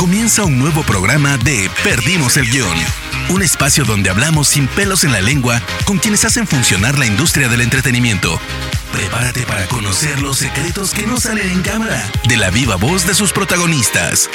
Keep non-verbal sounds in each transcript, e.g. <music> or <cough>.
Comienza un nuevo programa de Perdimos el Guión. Un espacio donde hablamos sin pelos en la lengua con quienes hacen funcionar la industria del entretenimiento. Prepárate para conocer los secretos que no salen en cámara de la viva voz de sus protagonistas.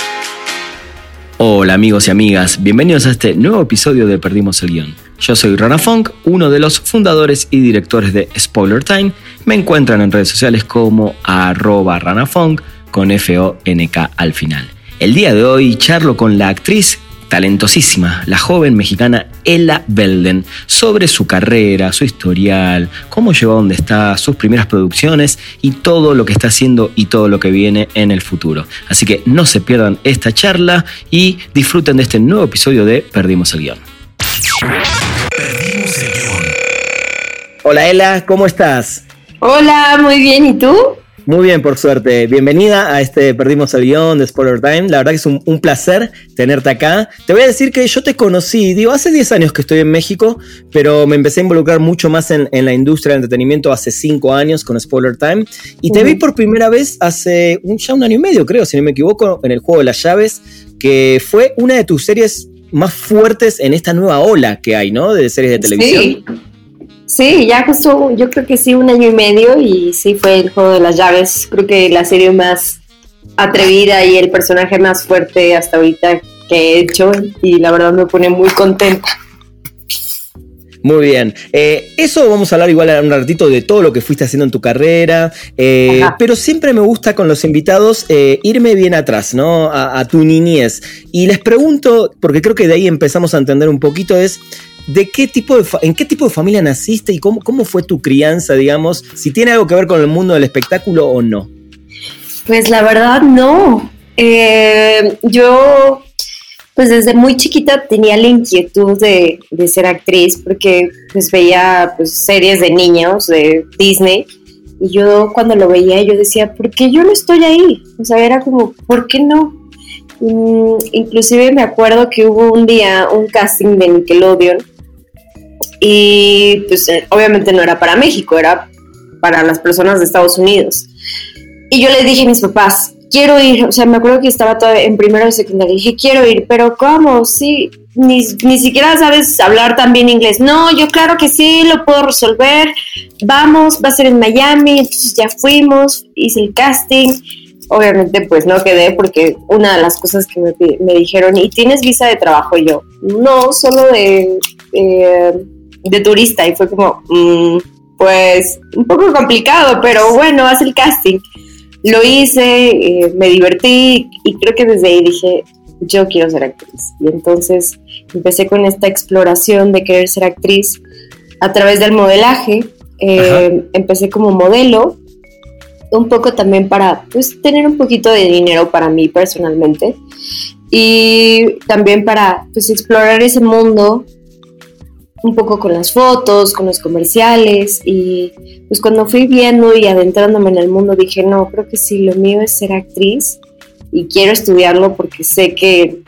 Hola amigos y amigas, bienvenidos a este nuevo episodio de Perdimos el Guión. Yo soy Rana Funk, uno de los fundadores y directores de Spoiler Time. Me encuentran en redes sociales como arroba ranafunk con F-O-N-K al final. El día de hoy charlo con la actriz talentosísima, la joven mexicana Ella Belden, sobre su carrera, su historial, cómo llegó a donde está, sus primeras producciones y todo lo que está haciendo y todo lo que viene en el futuro. Así que no se pierdan esta charla y disfruten de este nuevo episodio de Perdimos el guion. Perdimos el guion. Hola Ella, ¿cómo estás? Hola, muy bien, ¿y tú? Muy bien, por suerte. Bienvenida a este Perdimos el guion de Spoiler Time. La verdad que es un, placer tenerte acá. Te voy a decir que yo te conocí, digo, hace 10 años que estoy en México, pero me empecé a involucrar mucho más en, la industria del entretenimiento hace 5 años con Spoiler Time. Y te vi por primera vez hace un, ya un año y medio, creo, si no me equivoco, en el juego de las llaves, que fue una de tus series más fuertes en esta nueva ola que hay, ¿no? De series de televisión. Sí. Sí, ya justo, yo creo que sí, un año y medio y sí fue el juego de las llaves, creo que la serie más atrevida y el personaje más fuerte hasta ahorita que he hecho y la verdad me pone muy contenta. Muy bien. Eh, eso vamos a hablar igual un ratito de todo lo que fuiste haciendo en tu carrera. Eh, pero siempre me gusta con los invitados eh, irme bien atrás, ¿no? A, a, tu niñez. Y les pregunto, porque creo que de ahí empezamos a entender un poquito, es ¿de qué tipo de en qué tipo de familia naciste y cómo, cómo fue tu crianza, digamos? Si tiene algo que ver con el mundo del espectáculo o no. Pues la verdad no. Eh, yo, pues desde muy chiquita tenía la inquietud de, ser actriz porque pues veía pues, series de niños de Disney y yo cuando lo veía yo decía, ¿por qué yo no estoy ahí? O sea, era como, ¿por qué no? Mm, inclusive me acuerdo que hubo un día un casting de Nickelodeon y pues eh, obviamente no era para México, era para las personas de Estados Unidos. Y yo le dije a mis papás, quiero ir, o sea, me acuerdo que estaba todavía en primero o secundaria, dije, quiero ir, pero ¿cómo? Sí, ni, ni siquiera sabes hablar tan bien inglés. No, yo claro que sí, lo puedo resolver, vamos, va a ser en Miami, entonces ya fuimos, hice el casting. Obviamente pues no quedé porque una de las cosas que me, me dijeron, ¿y tienes visa de trabajo? yo, no, solo de de turista y fue como, mm, pues un poco complicado, pero bueno, haz el casting. Lo hice, eh, me divertí y creo que desde ahí dije, yo quiero ser actriz. Y entonces empecé con esta exploración de querer ser actriz a través del modelaje. Eh, empecé como modelo, un poco también para pues, tener un poquito de dinero para mí personalmente y también para pues, explorar ese mundo un poco con las fotos, con los comerciales y pues cuando fui viendo y adentrándome en el mundo dije, no, creo que sí, lo mío es ser actriz y quiero estudiarlo porque sé que,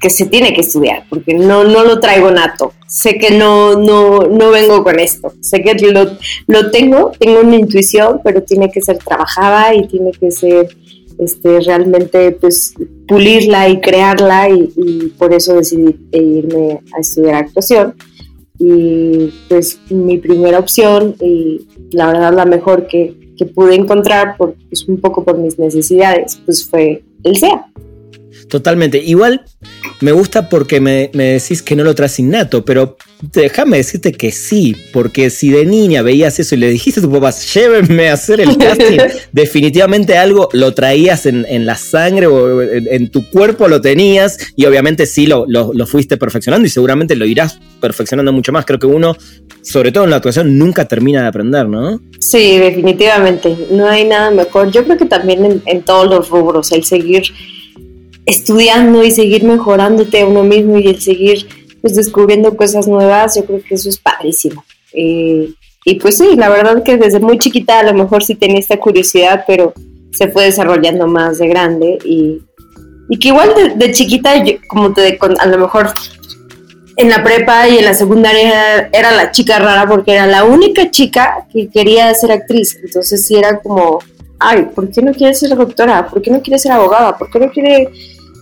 que se tiene que estudiar, porque no, no lo traigo nato, sé que no, no, no vengo con esto, sé que lo, lo tengo, tengo una intuición, pero tiene que ser trabajada y tiene que ser este, realmente pues pulirla y crearla y, y por eso decidí irme a estudiar actuación y pues mi primera opción y la verdad la mejor que, que pude encontrar por, pues, un poco por mis necesidades pues fue el SEA. Totalmente. Igual me gusta porque me, decís que no lo traes innato, pero déjame decirte que sí, porque si de niña veías eso y le dijiste a tu papá, llévenme a hacer el casting, <laughs> definitivamente algo lo traías en, la sangre o en, tu cuerpo lo tenías y obviamente sí lo, lo, fuiste perfeccionando y seguramente lo irás perfeccionando mucho más. Creo que uno, sobre todo en la actuación, nunca termina de aprender, ¿no? Sí, definitivamente. No hay nada mejor. Yo creo que también en, en todos los rubros, el seguir estudiando y seguir mejorándote a uno mismo y el seguir pues descubriendo cosas nuevas, yo creo que eso es padrísimo. Eh, y pues sí, la verdad que desde muy chiquita a lo mejor sí tenía esta curiosidad, pero se fue desarrollando más de grande y, y que igual de, chiquita, como te a lo mejor en la prepa y en la secundaria era la chica rara porque era la única chica que quería ser actriz. Entonces sí era como, ay, ¿por qué no quiere ser doctora? ¿Por qué no quiere ser abogada? ¿Por qué no quiere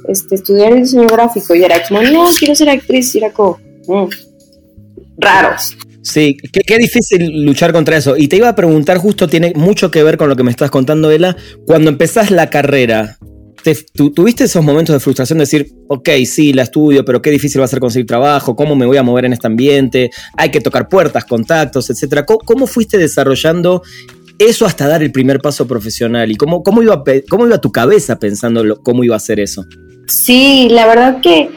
este, estudiar diseño gráfico. Y era como, no, quiero ser actriz. Y era como, mm, raros. Sí, qué, difícil luchar contra eso. Y te iba a preguntar, justo tiene mucho que ver con lo que me estás contando, Ela. Cuando empezás la carrera, ¿tuviste esos momentos de frustración de decir, ok, sí, la estudio, pero qué difícil va a ser conseguir trabajo? ¿Cómo me voy a mover en este ambiente? Hay que tocar puertas, contactos, etcétera. ¿Cómo, fuiste desarrollando eso hasta dar el primer paso profesional? ¿Y cómo, cómo, iba, cómo iba tu cabeza pensando cómo iba a ser eso? Sí, la verdad que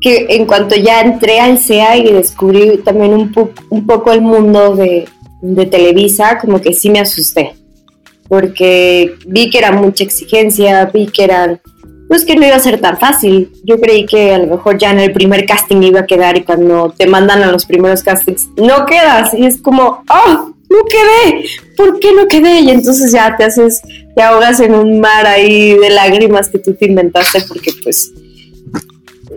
que en cuanto ya entré al CEA y descubrí también un, un poco el mundo de, de, Televisa, como que sí me asusté, porque vi que era mucha exigencia, vi que eran, pues que no iba a ser tan fácil. Yo creí que a lo mejor ya en el primer casting iba a quedar y cuando te mandan a los primeros castings no quedas y es como, ¡oh! No quedé, ¿por qué no quedé? Y entonces ya te haces, te ahogas en un mar ahí de lágrimas que tú te inventaste porque pues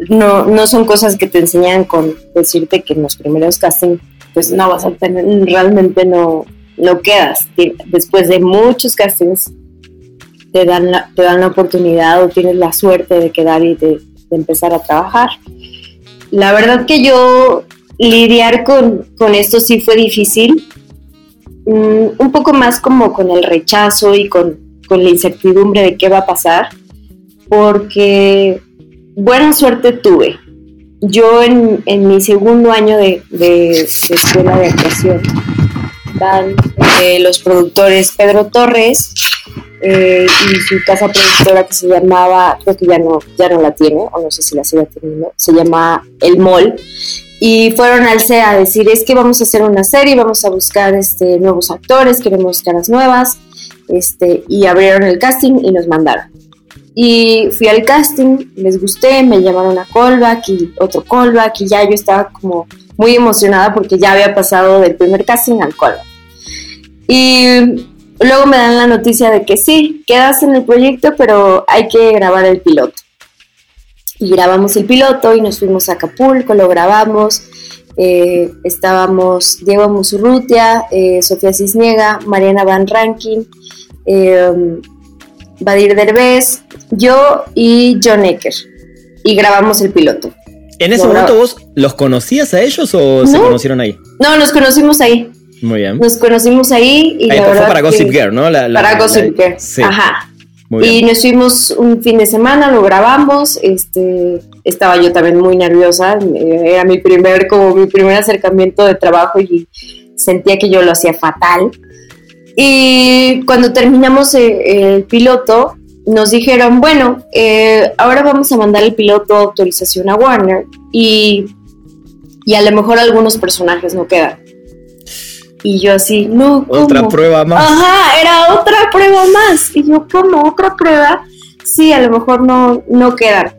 no, no son cosas que te enseñan con decirte que en los primeros castings pues no vas a tener, realmente no, no quedas. Después de muchos castings te dan la, te dan la oportunidad o tienes la suerte de quedar y de, empezar a trabajar. La verdad que yo lidiar con, esto sí fue difícil, mm, un poco más como con el rechazo y con, con la incertidumbre de qué va a pasar, porque buena suerte tuve. Yo en, mi segundo año de, escuela de actuación van eh, los productores Pedro Torres eh, y su casa productora que se llamaba, creo que ya no, ya no la tiene, o no sé si la sigue teniendo, se llama El Mol. Y fueron al CEA a decir, es que vamos a hacer una serie, vamos a buscar este, nuevos actores, queremos caras nuevas, este, y abrieron el casting y nos mandaron. Y fui al casting, les gusté, me llamaron a callback y otro callback y ya yo estaba como muy emocionada porque ya había pasado del primer casting al callback. Y luego me dan la noticia de que sí, quedas en el proyecto, pero hay que grabar el piloto. Y grabamos el piloto y nos fuimos a Acapulco, lo grabamos. Eh, estábamos Diego Musurrutia, eh, Sofía Cisniega, Mariana Van Rankin, eh, Badir Derbez, yo y John Ecker. Y grabamos el piloto. ¿En ese momento vos los conocías a ellos o se conocieron ahí? No, nos conocimos ahí. Muy bien. Nos conocimos ahí y ahí fue para Gossip Girl, ¿no? para Gossip Girl. Sí. Ajá. Y nos fuimos un fin de semana, lo grabamos, este, estaba yo también muy nerviosa, era mi primer, como mi primer acercamiento de trabajo y sentía que yo lo hacía fatal. Y cuando terminamos eh, el, piloto, nos dijeron, bueno, eh, ahora vamos a mandar el piloto a autorización a Warner y, y, a lo mejor algunos personajes no quedan. Y yo así, no, ¿cómo? Otra prueba más. Ajá, era otra prueba más. Y yo, ¿cómo? ¿Otra prueba? Sí, a lo mejor no, no quedan.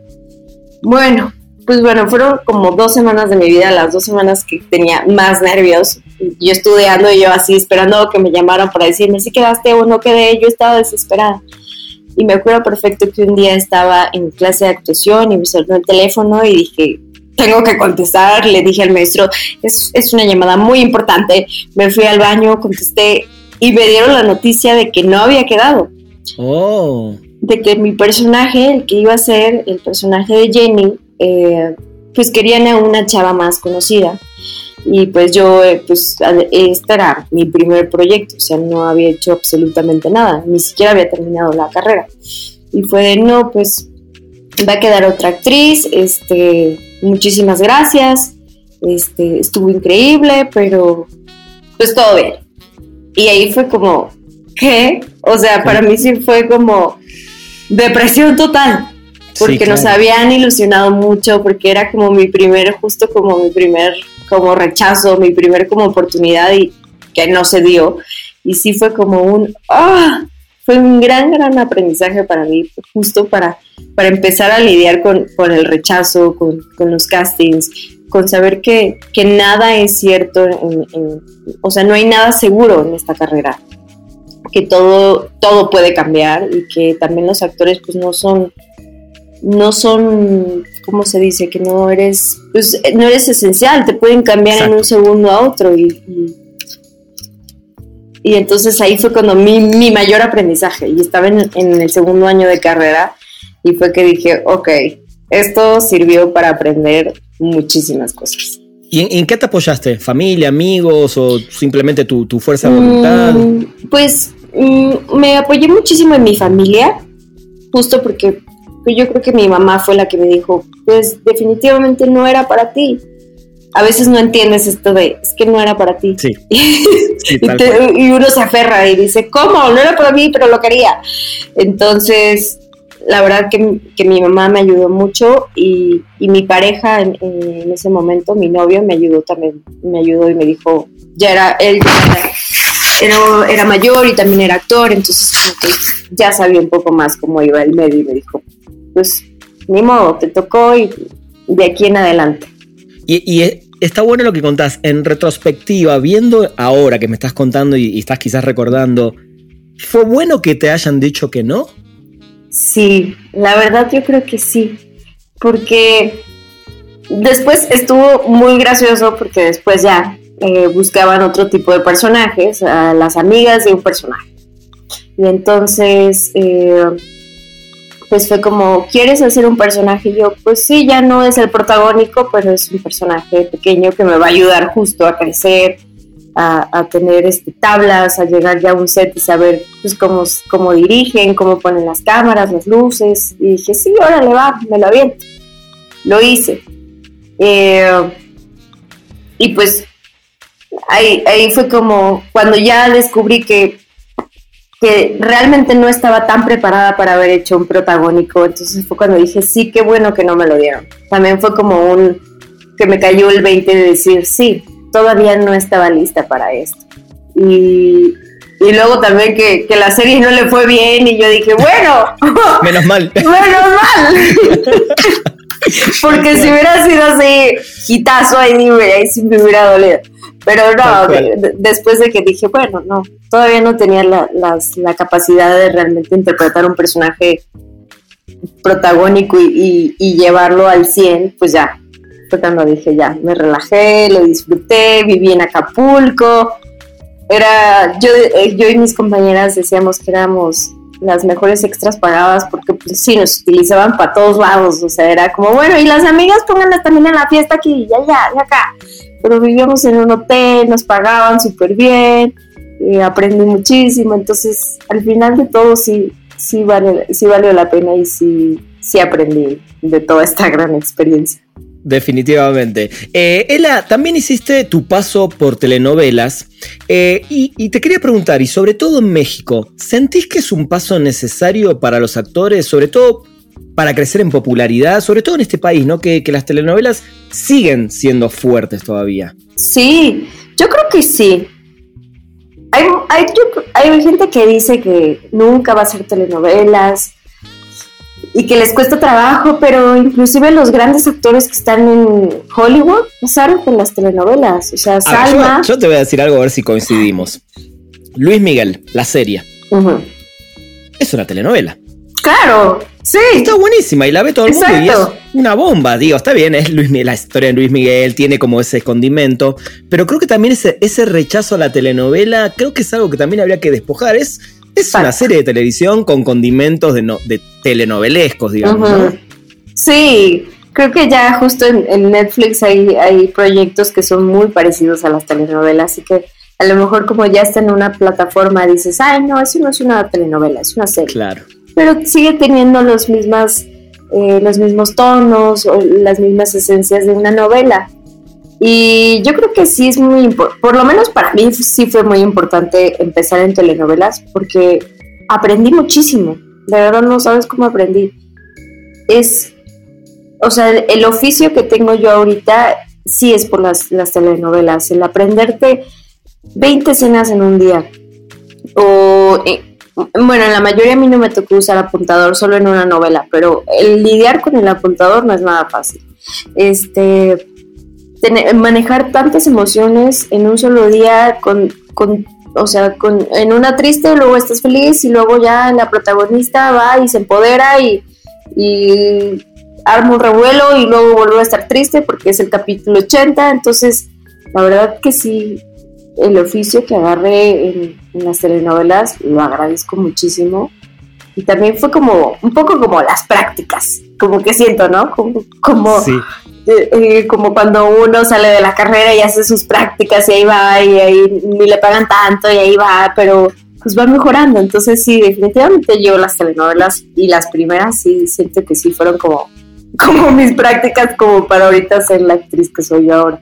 Bueno, pues bueno, fueron como dos semanas de mi vida, las dos semanas que tenía más nervios. Yo estudiando y yo así esperando que me llamaran para decirme si quedaste o no quedé, yo estaba desesperada. Y me acuerdo perfecto que un día estaba en clase de actuación y me sonó el teléfono y dije, tengo que contestar. Le dije al maestro, es, es una llamada muy importante. Me fui al baño, contesté y me dieron la noticia de que no había quedado. Oh. De que mi personaje, el que iba a ser el personaje de Jenny, eh, pues querían a una chava más conocida. Y pues yo, eh, pues este era mi primer proyecto, o sea, no había hecho absolutamente nada, ni siquiera había terminado la carrera. Y fue de, no, pues va a quedar otra actriz, este, muchísimas gracias, este, estuvo increíble, pero pues todo bien. Y ahí fue como, ¿qué? O sea, para mí sí fue como depresión total porque nos habían ilusionado mucho, porque era como mi primer, justo como mi primer como rechazo, mi primer como oportunidad y que no se dio. Y sí fue como un, ¡ah! Fue un gran, gran aprendizaje para mí, justo para, para empezar a lidiar con, con el rechazo, con, con, los castings, con saber que, que nada es cierto, o sea, no hay nada seguro en esta carrera, que todo, todo puede cambiar y que también los actores pues no son no son, ¿cómo se dice? Que no eres, pues no eres esencial, te pueden cambiar en un segundo a otro y, y, entonces ahí fue cuando mi, mi mayor aprendizaje y estaba en, el segundo año de carrera Y fue que dije, ok, esto sirvió para aprender muchísimas cosas. ¿Y en, qué te apoyaste? ¿Familia, amigos o simplemente tu, fuerza de voluntad? Mm, pues mm, me apoyé muchísimo en mi familia, justo porque yo creo que mi mamá fue la que me dijo, pues definitivamente no era para ti. A veces no entiendes esto de, es que no era para ti. Sí. <laughs> y, uno se aferra y dice, ¿cómo? No era para mí, pero lo quería. Entonces, la verdad que, mi mamá me ayudó mucho y, mi pareja en, ese momento, mi novio, me ayudó también, me ayudó y me dijo, ya era, él era, era, mayor y también era actor, entonces como que ya sabía un poco más cómo iba el medio y me dijo, pues ni modo, te tocó y de aquí en adelante. Y, está bueno lo que contás, en retrospectiva, viendo ahora que me estás contando y estás quizás recordando, ¿fue bueno que te hayan dicho que no? Sí, la verdad yo creo que sí, porque después estuvo muy gracioso porque después ya eh, buscaban otro tipo de personajes, a las amigas de un personaje. Y entonces, eh, pues fue como, ¿quieres hacer un personaje? Y yo, pues sí, ya no es el protagónico, pero es un personaje pequeño que me va a ayudar justo a crecer, a, tener este, tablas, a llegar ya a un set y saber pues, cómo, cómo dirigen, cómo ponen las cámaras, las luces. Y dije, sí, órale, va, me lo aviento. Lo hice. Eh, y pues ahí, ahí fue como cuando ya descubrí que, que realmente no estaba tan preparada para haber hecho un protagónico. Entonces fue cuando dije, sí, qué bueno que no me lo dieron. También fue como un que me cayó el 20 de decir, sí, todavía no estaba lista para esto. Y, y luego también que, que, la serie no le fue bien y yo dije, bueno, <laughs> menos mal. <laughs> menos mal. <laughs> Porque si hubiera sido así, hitazo ahí, ahí sí me hubiera dolido. Pero no, después de que dije, bueno, no, todavía no tenía la, la capacidad de realmente interpretar un personaje protagónico y, y, y llevarlo al 100, pues ya, fue cuando dije ya, me relajé, lo disfruté, viví en Acapulco. Era, yo, eh, yo y mis compañeras decíamos que éramos las mejores extras pagadas porque pues sí, nos utilizaban para todos lados, o sea, era como, bueno, y las amigas pónganlas también en la fiesta aquí, ya, ya, ya acá. Pero vivíamos en un hotel, nos pagaban súper bien, y aprendí muchísimo, entonces al final de todo sí, sí, vale, sí valió la pena y sí, sí aprendí de toda esta <laughs> gran experiencia. Definitivamente. Eh, Ela, también hiciste tu paso por telenovelas eh, y, te quería preguntar, y sobre todo en México, ¿sentís que es un paso necesario para los actores, sobre todo para crecer en popularidad, sobre todo en este país, ¿no? Que, las telenovelas siguen siendo fuertes todavía. Sí, yo creo que sí. Hay, hay gente que dice que nunca va a ser telenovelas, y que les cuesta trabajo, pero inclusive los grandes actores que están en Hollywood pasaron con las telenovelas. O sea, Salma. yo, te voy a decir algo a ver si coincidimos. Luis Miguel, la serie. Es una telenovela. Claro, sí. Está buenísima y la ve todo el mundo y es una bomba, digo, está bien, es Luis, la historia de Luis Miguel, tiene como ese condimento, pero creo que también ese, ese rechazo a la telenovela, creo que es algo que también habría que despojar, es es una serie de televisión con condimentos de, no, de telenovelescos, digamos. Sí, creo que ya justo en, Netflix hay, hay proyectos que son muy parecidos a las telenovelas, así que a lo mejor como ya está en una plataforma dices, ay, no, eso no es una telenovela, es una serie. Claro. Pero sigue teniendo los, mismas, eh, los mismos tonos o las mismas esencias de una novela. Y yo creo que sí es muy importante, por lo menos para mí sí fue muy importante empezar en telenovelas porque aprendí muchísimo. De verdad no sabes cómo aprendí. Es, o sea, el, oficio que tengo yo ahorita sí es por las, las telenovelas, el aprenderte 20 escenas en un día. O, eh, bueno, en la mayoría a mí no me tocó usar apuntador solo en una novela, pero el lidiar con el apuntador no es nada fácil. Este manejar tantas emociones en un solo día con, o sea, con, en una triste, luego estás feliz y luego ya la protagonista va y se empodera y, y arma un revuelo y luego vuelve a estar triste porque es el capítulo 80, entonces la verdad que sí, el oficio que agarré en, las telenovelas lo agradezco muchísimo y también fue como un poco como las prácticas, como que siento, ¿no? Como, como, eh, eh, como cuando uno sale de la carrera y hace sus prácticas y ahí va y ahí ni le pagan tanto y ahí va, pero pues va mejorando. Entonces sí, definitivamente yo las telenovelas y las primeras sí siento que sí fueron como, como mis prácticas como para ahorita ser la actriz que soy yo ahora.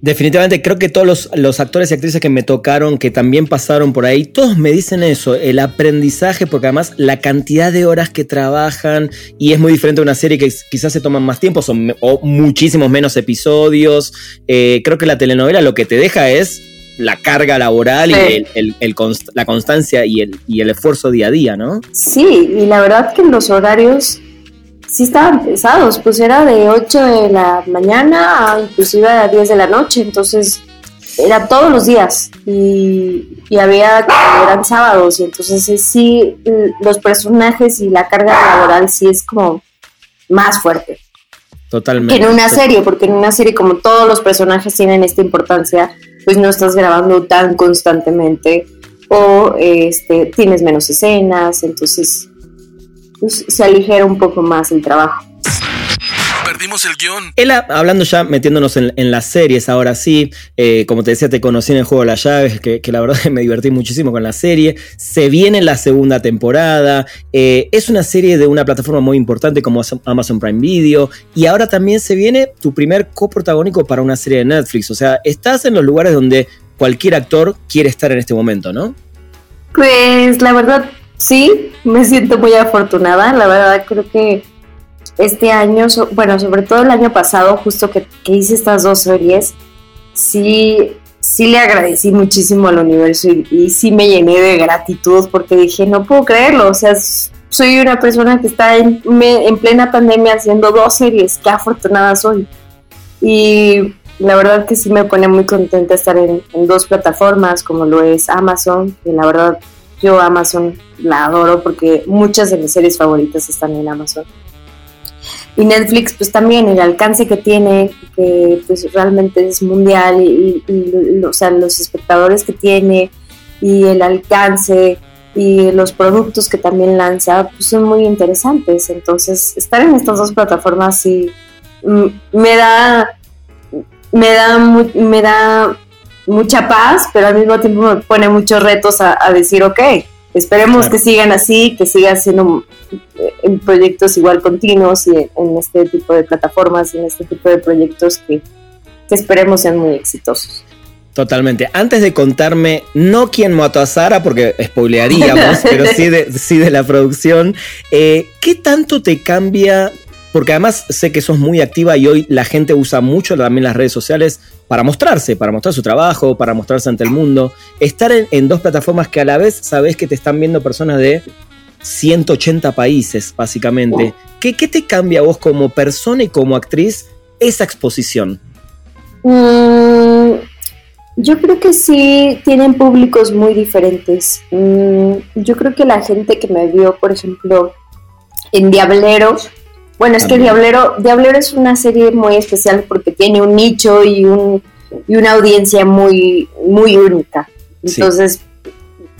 Definitivamente creo que todos los, actores y actrices que me tocaron, que también pasaron por ahí, todos me dicen eso, el aprendizaje, porque además la cantidad de horas que trabajan y es muy diferente a una serie que quizás se toman más tiempo son, o muchísimos menos episodios. Eh, creo que la telenovela lo que te deja es la carga laboral y la constancia y el, y el esfuerzo día a día, ¿no? Sí, y la verdad que los horarios sí estaban pesados, pues era de 8 de la mañana a inclusive a 10 de la noche, entonces era todos los días y, había, eran sábados y entonces sí, los personajes y la carga laboral sí es como más fuerte. Totalmente. en una serie, porque en una serie como todos los personajes tienen esta importancia, pues no estás grabando tan constantemente o este, tienes menos escenas, entonces pues, se aligera un poco más el trabajo. Perdimos el guion. Él, hablando ya, metiéndonos en, las series, ahora sí, eh, como te decía, te conocí en el juego de las llaves, que, la verdad <laughs> me divertí muchísimo con la serie. Se viene la segunda temporada. Eh, es una serie de una plataforma muy importante como Amazon Prime Video. Y ahora también se viene tu primer coprotagónico para una serie de Netflix. O sea, estás en los lugares donde cualquier actor quiere estar en este momento, ¿no? Pues la verdad, Sí, me siento muy afortunada. La verdad, creo que este año, bueno, sobre todo el año pasado, justo que, hice estas dos series, sí, sí le agradecí muchísimo al universo y, sí me llené de gratitud porque dije, no puedo creerlo. O sea, soy una persona que está en, plena pandemia haciendo dos series. Qué afortunada soy. Y la verdad que sí me pone muy contenta estar en, dos plataformas, como lo es Amazon, que la verdad yo Amazon la adoro porque muchas de mis series favoritas están en Amazon. Y Netflix, pues también el alcance que tiene, que pues realmente es mundial, y, o sea, los espectadores que tiene, y el alcance, y los productos que también lanza, pues son muy interesantes. Entonces, estar en estas dos plataformas sí mm, me da, me da, me da mucha paz, pero al mismo tiempo me pone muchos retos a, decir, ok, esperemos que sigan así, que sigan siendo en proyectos igual continuos y en, este tipo de plataformas y en este tipo de proyectos que, esperemos sean muy exitosos. Totalmente. Antes de contarme, no quién mató a Sara, porque spoilearíamos, <laughs> pero sí de, sí de la producción, eh, ¿qué tanto te cambia porque además sé que sos muy activa y hoy la gente usa mucho también las redes sociales para mostrarse, para mostrar su trabajo, para mostrarse ante el mundo. Estar en, dos plataformas que a la vez sabes que te están viendo personas de 180 países, básicamente. ¿Qué, te cambia a vos como persona y como actriz esa exposición? Mm, yo creo que sí tienen públicos muy diferentes. Mm, yo creo que la gente que me vio, por ejemplo, en Diablero, bueno, es que Diablero, Diablero es una serie muy especial porque tiene un nicho y, un, y una audiencia muy, muy única. Entonces,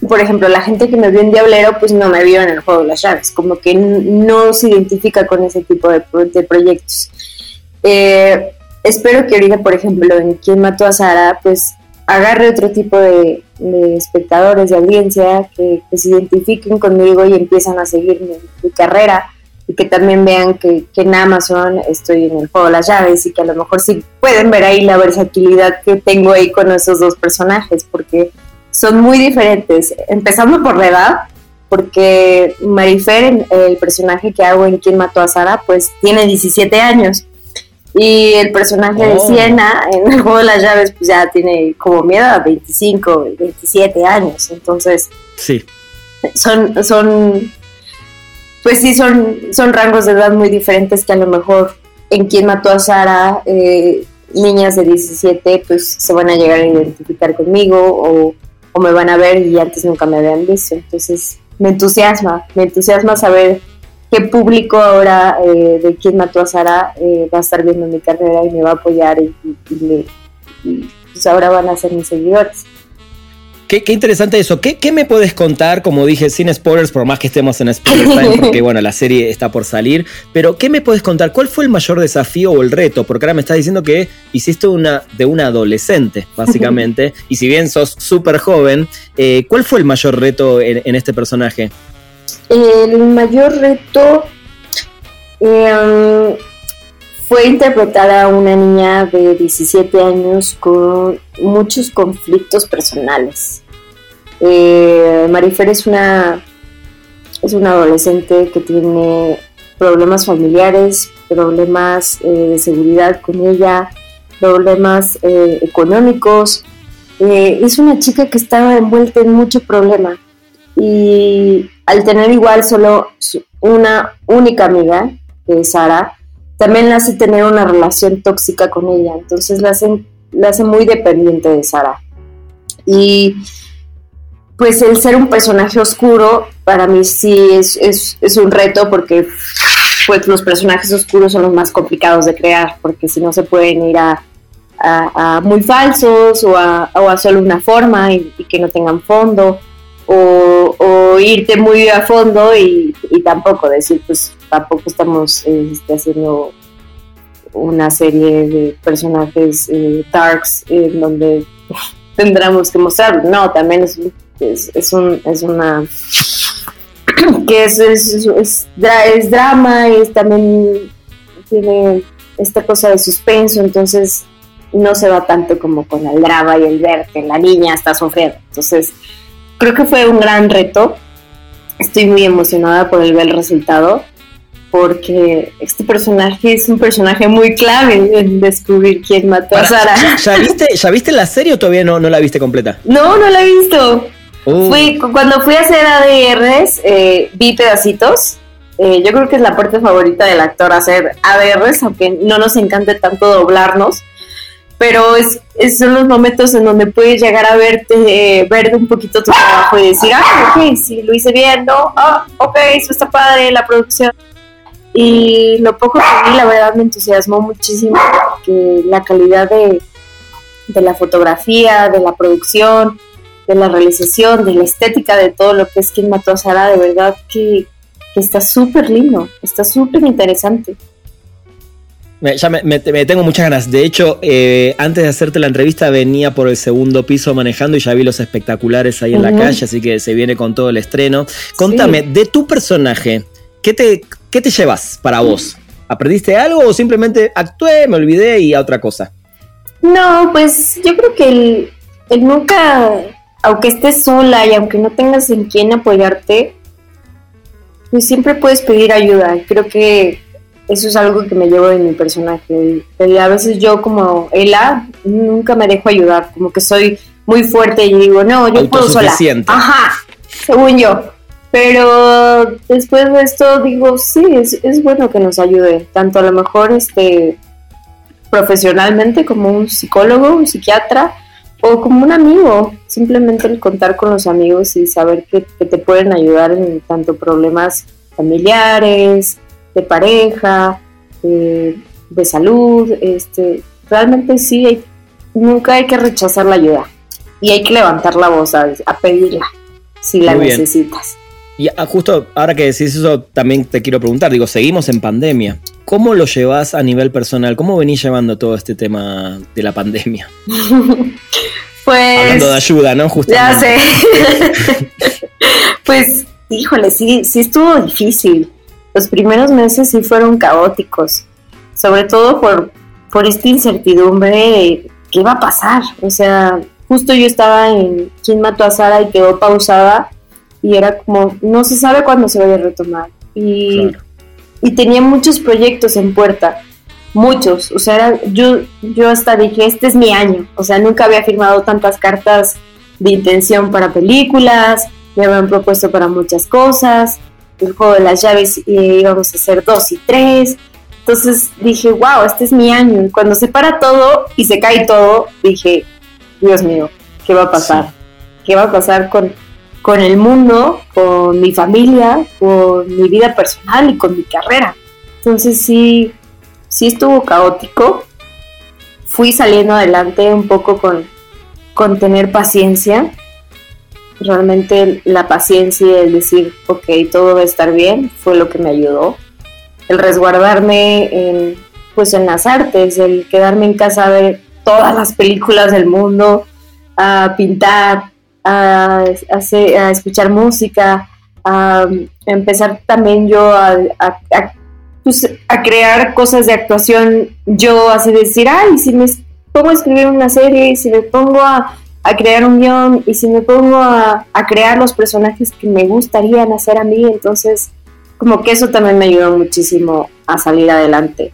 por ejemplo, la gente que me vio en Diablero, pues no me vio en el juego de las llaves, como que no se identifica con ese tipo de, proyectos. Eh, espero que ahorita, por ejemplo, en Quién mató a Sara, pues agarre otro tipo de, espectadores, de audiencia, que, se identifiquen conmigo y empiezan a seguir mi carrera y que también vean que, en Amazon estoy en el juego de las llaves y que a lo mejor sí pueden ver ahí la versatilidad que tengo ahí con esos dos personajes, porque son muy diferentes, empezando por la edad, porque Marifer, el personaje que hago en Quién mató a Sara, pues tiene 17 años. Y el personaje de oh. Siena en el juego de las llaves, pues ya tiene como miedo a 25, 27 años. Entonces, sí. son, son pues sí son, son rangos de edad muy diferentes que a lo mejor en quien mató a Sara, eh, niñas de 17, pues se van a llegar a identificar conmigo o, me van a ver y antes nunca me habían visto. Entonces me entusiasma, me entusiasma saber qué público ahora eh, de quien mató a Sara eh, va a estar viendo mi carrera y me va a apoyar y, pues ahora van a ser mis seguidores. Qué, interesante eso. ¿Qué, me puedes contar? Como dije, sin spoilers, por más que estemos en spoiler time, <laughs> porque bueno, la serie está por salir. Pero, ¿qué me puedes contar? ¿Cuál fue el mayor desafío o el reto? Porque ahora me estás diciendo que hiciste una de una adolescente, básicamente. <laughs> y si bien sos súper joven, eh, ¿cuál fue el mayor reto en, este personaje? El mayor reto eh, fue interpretar a una niña de 17 años con muchos conflictos personales. Eh, Marifer es una, es una adolescente que tiene problemas familiares, problemas eh, de seguridad con ella, problemas eh, económicos. es una chica que estaba envuelta en mucho problema y al tener igual solo una única amiga, que Sara, también la hace tener una relación tóxica con ella, entonces la hace, la hace muy dependiente de Sara. Y pues el ser un personaje oscuro para mí sí es, es, un reto porque pues los personajes oscuros son los más complicados de crear, porque si no se pueden ir a, a, muy falsos o a, o a, solo una forma y, que no tengan fondo, o, o irte muy a fondo y, y, tampoco decir, pues tampoco estamos este, haciendo una serie de personajes eh, darks en donde <laughs> tendremos que mostrar. No, también es, es, un, es una <clears throat> que es, es, es, drama y también tiene esta cosa de suspenso, entonces no se va tanto como con el drama y el ver que la niña está sufriendo. Entonces, creo que fue un gran reto. Estoy muy emocionada por el ver el resultado porque este personaje es un personaje muy clave en descubrir quién mató a Sara. ¿ya, <laughs> viste, ¿Ya viste la serie o todavía no, no la viste completa? No, no la he visto. Uh. Fui, cuando fui a hacer ADRs, eh, vi pedacitos. Eh, yo creo que es la parte favorita del actor hacer ADRs, aunque no nos encante tanto doblarnos. Pero es, son los momentos en donde puedes llegar a verte, eh, ver un poquito tu trabajo y decir, ah, ok, sí, lo hice bien, no, ah, ok, eso está padre, la producción y lo poco que vi, la verdad, me entusiasmó muchísimo, que la calidad de, la fotografía, de la producción, de la realización, de la estética de todo lo que es quien mató de verdad que, está súper lindo, está súper interesante. Ya me, tengo muchas ganas. De hecho, eh, antes de hacerte la entrevista venía por el segundo piso manejando y ya vi los espectaculares ahí en la calle, así que se viene con todo el estreno. Contame, de tu personaje, ¿qué te, ¿Qué te llevas para vos? ¿Aprendiste algo o simplemente actué, me olvidé y a otra cosa? No, pues yo creo que el, nunca, aunque estés sola y aunque no tengas en quién apoyarte, pues siempre puedes pedir ayuda. Creo que eso es algo que me llevo de mi personaje. A veces yo como Ela nunca me dejo ayudar, como que soy muy fuerte y digo, no, yo puedo sola. Ajá, según yo. Pero después de esto digo, sí, es, es bueno que nos ayude, tanto a lo mejor este profesionalmente como un psicólogo, un psiquiatra o como un amigo. Simplemente el contar con los amigos y saber que, te pueden ayudar en tanto problemas familiares, de pareja, de, salud. Este, realmente sí, hay, nunca hay que rechazar la ayuda y hay que levantar la voz a, pedirla si la necesitas. Y ah, justo ahora que decís eso, también te quiero preguntar, digo, seguimos en pandemia. ¿Cómo lo llevas a nivel personal? ¿Cómo venís llevando todo este tema de la pandemia? <laughs> pues... Hablando de ayuda, ¿no? Ya sé. <laughs> pues, híjole, sí, sí estuvo difícil. Los primeros meses sí fueron caóticos, sobre todo por, por esta incertidumbre de qué va a pasar. O sea, justo yo estaba en ¿Quién mató a Sara? y quedó pausada y era como, no se sabe cuándo se vaya a retomar. Y, y tenía muchos proyectos en puerta, muchos, o sea, yo, yo hasta dije, este es mi año, o sea, nunca había firmado tantas cartas de intención para películas, me habían propuesto para muchas cosas, el juego de las llaves eh, íbamos a hacer dos y tres, entonces dije, wow, este es mi año, y cuando se para todo y se cae todo, dije, Dios mío, ¿qué va a pasar? ¿Qué va a pasar con con el mundo, con mi familia, con mi vida personal y con mi carrera. Entonces sí, sí estuvo caótico. Fui saliendo adelante un poco con, con tener paciencia realmente la paciencia el decir, ok, todo va a estar bien, fue lo que me ayudó. El resguardarme en, pues en las artes, el quedarme en casa a ver todas las películas del mundo, a pintar, a, a escuchar música, a, empezar también yo a, pues, a, crear cosas de actuación, yo así decir, ay, si me pongo a escribir una serie, si me pongo a a crear un guion y si me pongo a, crear los personajes que me gustarían hacer a mí, entonces como que eso también me ayudó muchísimo a salir adelante.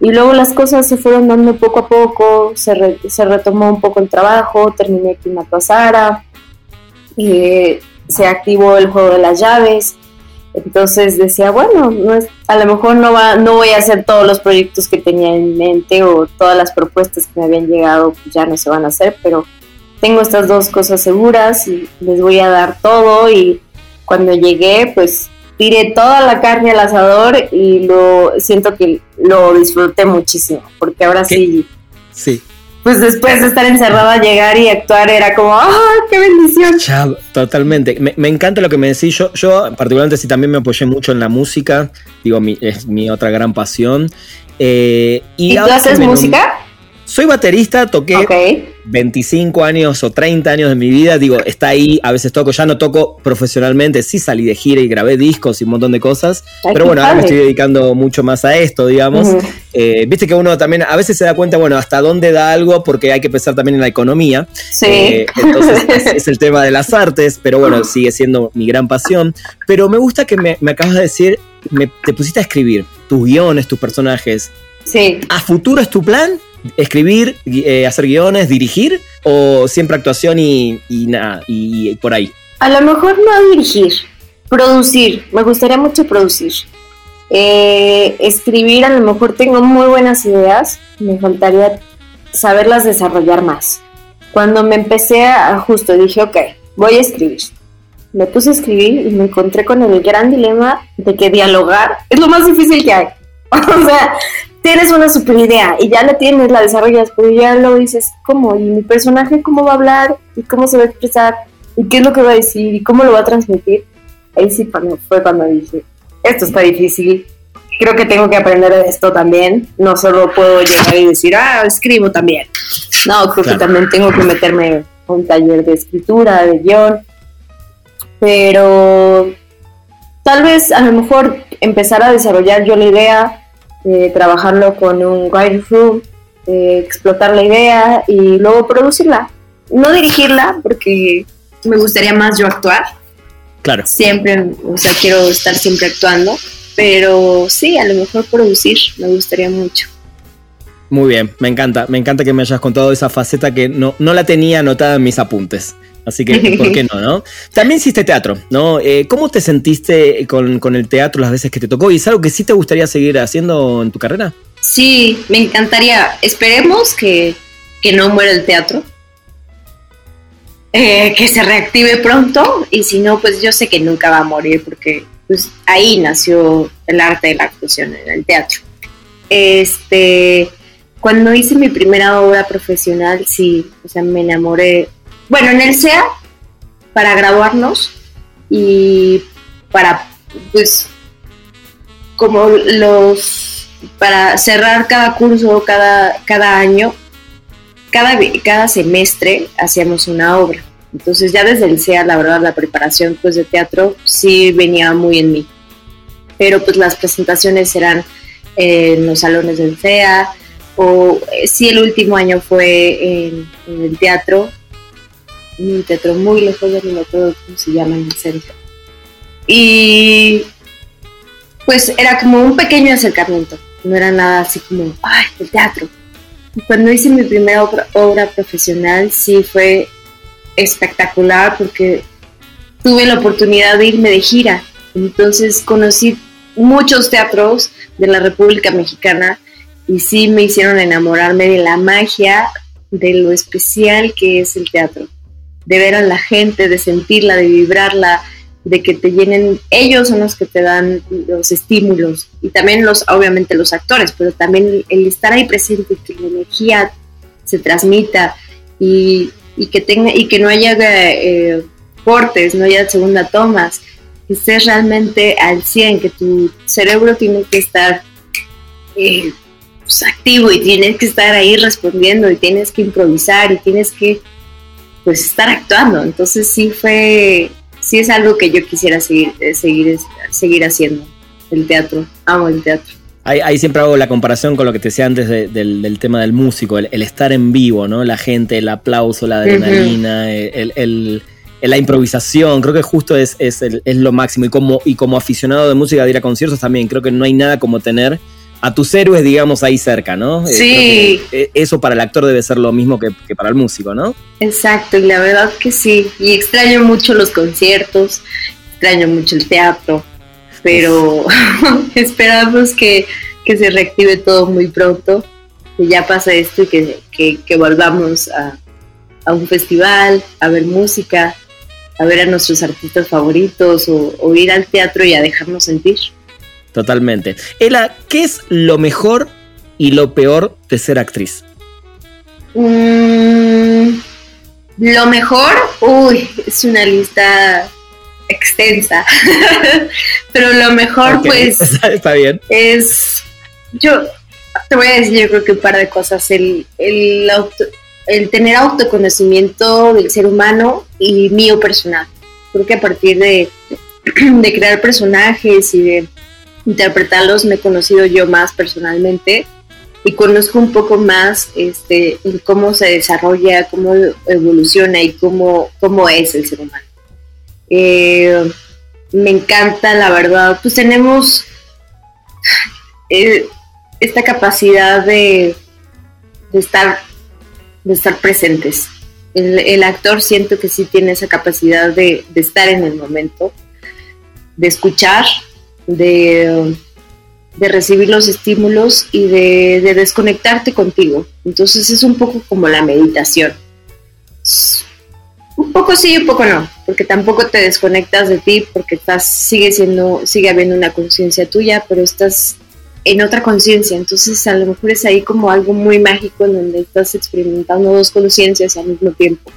Y luego las cosas se fueron dando poco a poco, se, se retomó un poco el trabajo, terminé aquí Sara, eh, se activó el juego de las llaves, entonces decía, bueno, no es, a lo mejor no, va, no voy a hacer todos los proyectos que tenía en mente o todas las propuestas que me habían llegado ya no se van a hacer, pero tengo estas dos cosas seguras y les voy a dar todo y cuando llegué pues tiré toda la carne al asador y lo siento que lo disfruté muchísimo porque ahora sí sí pues después de estar encerrada llegar y actuar era como ¡ah, qué bendición! totalmente. Me, encanta lo que me decís. Yo, yo particularmente sí también me apoyé mucho en la música. Digo, es mi otra gran pasión. Eh, ¿Y, ¿Y tú haces música? Soy baterista, toqué 25 años o 30 años de mi vida, digo, está ahí, a veces toco, ya no toco profesionalmente, sí salí de gira y grabé discos y un montón de cosas, pero bueno, ahora me estoy dedicando mucho más a esto, digamos. Eh, viste que uno también a veces se da cuenta, bueno, hasta dónde da algo, porque hay que pensar también en la economía. Sí. Eh, entonces <laughs> es, el tema de las artes, pero bueno, sigue siendo mi gran pasión. Pero me gusta que me, acabas de decir, me, te pusiste a escribir tus guiones, tus personajes. Sí. ¿A futuro es tu plan? Escribir, eh, hacer guiones, dirigir o siempre actuación y, nada, y por ahí? A lo mejor no dirigir, producir, me gustaría mucho producir. Eh, escribir, a lo mejor tengo muy buenas ideas, me faltaría saberlas desarrollar más. Cuando me empecé a justo dije, ok, voy a escribir. Me puse a escribir y me encontré con el gran dilema de que dialogar es lo más difícil que hay. <laughs> o sea, tienes una super idea y ya la tienes, la desarrollas, pero ya lo dices, ¿cómo? ¿Y mi personaje cómo va a hablar? ¿Y cómo se va a expresar? ¿Y qué es lo que va a decir? ¿Y cómo lo va a transmitir? Ahí sí fue cuando dije, esto está difícil, creo que tengo que aprender de esto también, no solo puedo llegar y decir, ah, escribo también. No, creo que también tengo que meterme a un taller de escritura, de guion, pero tal vez a lo mejor empezar a desarrollar yo la idea, eh, trabajarlo con un writer room, eh, explotar la idea y luego producirla. No dirigirla, porque me gustaría más yo actuar. Claro. Siempre, o sea, quiero estar siempre actuando, pero sí, a lo mejor producir me gustaría mucho. Muy bien, me encanta, me encanta que me hayas contado esa faceta que no, no la tenía anotada en mis apuntes. Así que, <laughs> ¿por qué no, no? También hiciste teatro, ¿no? Eh, ¿Cómo te sentiste con, el teatro las veces que te tocó? ¿Y es algo que sí te gustaría seguir haciendo en tu carrera? Sí, me encantaría. Esperemos que, no muera el teatro. Eh, que se reactive pronto. Y si no, pues yo sé que nunca va a morir porque pues, ahí nació el arte de la actuación en el teatro. Este, cuando hice mi primera obra profesional, sí, o sea, me enamoré bueno, en el SEA, para graduarnos y para, pues, como los, para cerrar cada curso, cada, cada año, cada, cada semestre hacíamos una obra. Entonces ya desde el SEA, la verdad, la preparación pues de teatro sí venía muy en mí. Pero pues las presentaciones eran en los salones del SEA, o eh, sí el último año fue en el teatro, un teatro muy lejos de no cómo se llama en el centro. Y pues era como un pequeño acercamiento, no era nada así como, ay, el teatro. cuando hice mi primera obra, profesional, sí fue espectacular porque tuve la oportunidad de irme de gira. Entonces conocí muchos teatros de la República Mexicana y sí me hicieron enamorarme de la magia, de lo especial que es el teatro. De ver a la gente, de sentirla, de vibrarla, de que te llenen, ellos son los que te dan los estímulos. Y también los, obviamente los actores, pero también el, estar ahí presente, que la energía se transmita y, que tenga y que no haya eh, cortes, no ya segunda tomas, que estés realmente al 100, que tu cerebro tiene que estar eh, pues, activo y tienes que estar ahí respondiendo y tienes que improvisar y tienes que pues estar actuando. Entonces sí fue, sí es algo que yo quisiera seguir, eh, seguir, seguir haciendo, el teatro, amo el teatro. Ahí, siempre hago la comparación con lo que te decía antes del, tema del músico, el, estar en vivo, ¿no? La gente, el aplauso, la adrenalina, el, la improvisación, creo que justo es, es, lo máximo. Y como, y como aficionado de música de ir a conciertos también, creo que no hay nada como tener a tus héroes, digamos, ahí cerca, ¿no? Eh, sí. Eh, eso para el actor debe ser lo mismo que, para el músico, ¿no? Exacto, y la verdad que sí. Y extraño mucho los conciertos, extraño mucho el teatro, pero <laughs> esperamos que, se reactive todo muy pronto, que ya pase esto y que, volvamos a, a, un festival, a ver música, a ver a nuestros artistas favoritos o, o ir al teatro y a dejarnos sentir. Totalmente. Ela, ¿qué es lo mejor y lo peor de ser actriz? Mm, lo mejor, uy, es una lista extensa. <laughs> Pero lo mejor, pues. <laughs> Está bien. Es. Yo te voy a decir, yo creo que un par de cosas. El, el, el tener autoconocimiento del ser humano y mío personal. Creo que a partir de, <clears throat> de crear personajes y de interpretarlos me he conocido yo más personalmente y conozco un poco más este, cómo se desarrolla, cómo evoluciona y cómo, cómo es el ser humano. Eh, me encanta, la verdad, pues tenemos <sighs> eh, esta capacidad de, estar, de estar presentes. El, actor siento que sí tiene esa capacidad de, de estar en el momento, de escuchar, de, recibir los estímulos y de, desconectarte contigo. Entonces es un poco como la meditación. Un poco sí y un poco no, porque tampoco te desconectas de ti, porque estás, sigue siendo, sigue habiendo una conciencia tuya, pero estás en otra conciencia. Entonces a lo mejor es ahí como algo muy mágico en donde estás experimentando dos conciencias al mismo tiempo.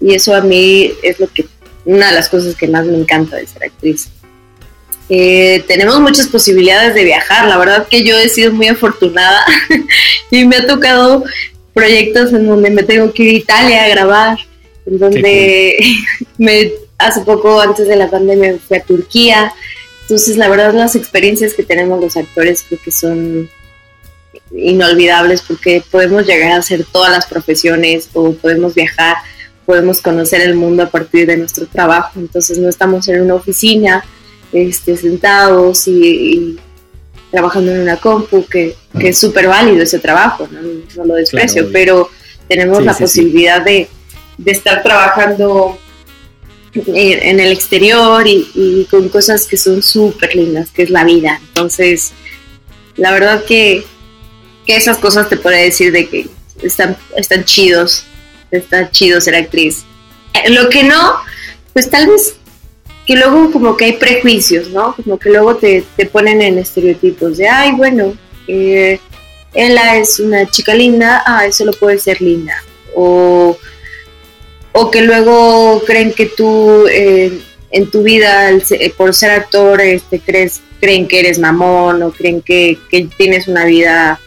Y eso a mí es lo que, una de las cosas que más me encanta de ser actriz. Eh, tenemos muchas posibilidades de viajar. La verdad que yo he sido muy afortunada <laughs> y me ha tocado proyectos en donde me tengo que ir a Italia a grabar, en donde <laughs> me hace poco antes de la pandemia fui a Turquía. Entonces, la verdad, las experiencias que tenemos los actores creo que son inolvidables porque podemos llegar a hacer todas las profesiones o podemos viajar, podemos conocer el mundo a partir de nuestro trabajo. Entonces, no estamos en una oficina, este, sentados y, trabajando en una compu, que, es súper válido ese trabajo, no, lo desprecio, pero tenemos la posibilidad De, estar trabajando en, el exterior y, con cosas que son súper lindas, que es la vida. Entonces, la verdad que, que esas cosas te puedo decir de que están, están chidos, está chido ser actriz. Eh, lo que no, pues tal vez que luego como que hay prejuicios, ¿no? Como que luego te, ponen en estereotipos de, ay, bueno, eh, ella es una chica linda, ah, eso lo puede ser linda. O, o que luego creen que tú eh, en tu vida, por ser actor, este, crees, creen que eres mamón o creen que, tienes una vida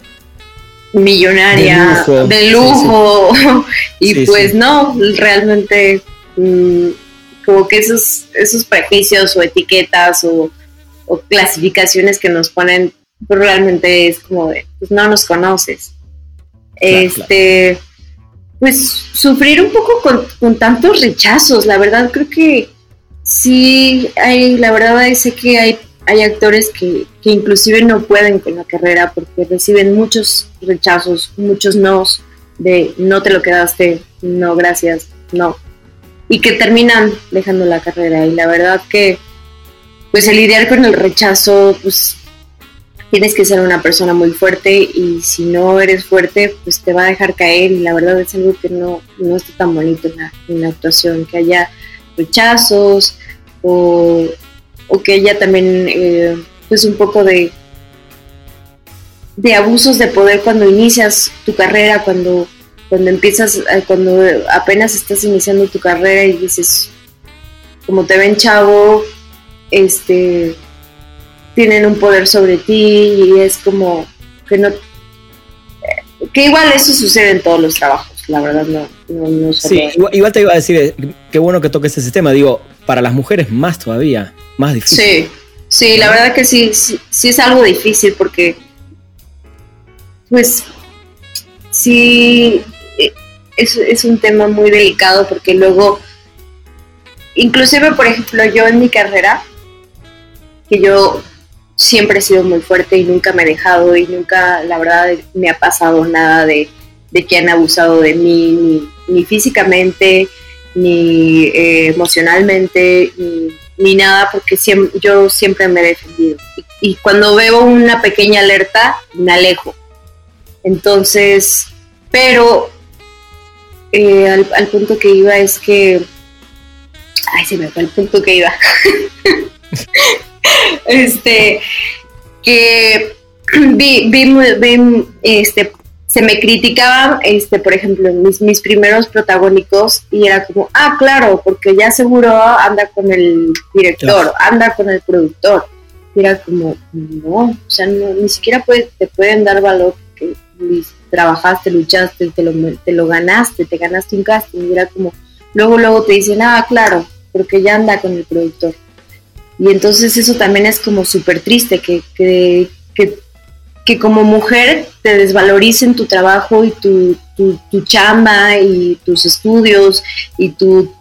millonaria, de lujo, <laughs> y pues no, realmente... Mm, como que esos, esos prejuicios o etiquetas o, clasificaciones que nos ponen, pues realmente es como de, pues no nos conoces. este, pues sufrir un poco con, tantos rechazos, la verdad creo que sí hay, la verdad sé que hay, hay actores que, que inclusive no pueden con la carrera porque reciben muchos rechazos, muchos nos de no te lo quedaste, no gracias, no y que terminan dejando la carrera. Y la verdad que, pues el lidiar con el rechazo, pues tienes que ser una persona muy fuerte y si no eres fuerte, pues te va a dejar caer y la verdad es algo que no, no está tan bonito en la, actuación, que haya rechazos o, que haya también eh, pues un poco de de abusos de poder cuando inicias tu carrera, cuando cuando empiezas, eh, cuando apenas estás iniciando tu carrera y dices, como te ven chavo, este, tienen un poder sobre ti y es como que no, que igual eso sucede en todos los trabajos, la verdad no. no, sí, igual, te iba a decir, eh, qué bueno que toques ese tema, digo, para las mujeres más todavía, más difícil. Sí, sí, la verdad que sí, sí, sí es algo difícil porque, pues, sí, eh, es, un tema muy delicado porque luego inclusive, por ejemplo, yo en mi carrera, que yo siempre he sido muy fuerte y nunca me he dejado y nunca, la verdad, me ha pasado nada de, que han abusado de mí, ni, físicamente, ni eh, emocionalmente, ni, nada, porque yo siempre me he defendido. Y, cuando veo una pequeña alerta, me alejo. Entonces, pero eh, al punto que iba es que Ay, se me fue el punto que iba. <laughs> este, que vi, vi, este, se me criticaban, este, por ejemplo, mis, mis primeros protagónicos y era como, ah, claro, porque ya seguro anda con el director, anda con el productor. Y era como, no, o sea, ni siquiera te pueden dar valor porque trabajaste, luchaste, te lo, te lo ganaste, te ganaste un casting. Y era como, luego, luego te dicen, ah, claro, porque ya anda con el productor. Y entonces eso también es como súper triste, que, que, que, como mujer te desvaloricen tu trabajo y tu, tu, chamba y tus estudios y tu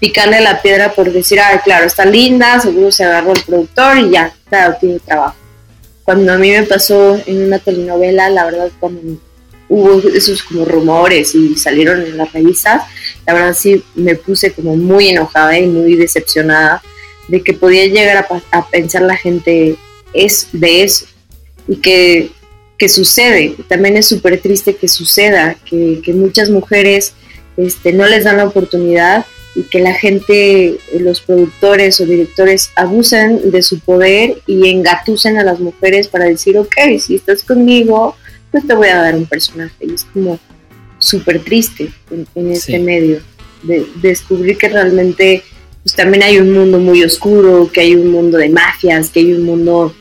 picarle la piedra por decir, ah, claro, está linda, seguro se agarró el productor y ya, claro, tiene trabajo. Cuando a mí me pasó en una telenovela, la verdad, cuando hubo esos como rumores y salieron en las revistas, la verdad sí me puse como muy enojada y muy decepcionada de que podía llegar a, pensar la gente es de eso y que, que sucede. También es súper triste que suceda, que, que, muchas mujeres este, no les dan la oportunidad y que la gente, los productores o directores abusen de su poder y engatusen a las mujeres para decir, ok, si estás conmigo, pues te voy a dar un personaje. Y es como súper triste en, este medio, de, descubrir que realmente pues, también hay un mundo muy oscuro, que hay un mundo de mafias, que hay un mundo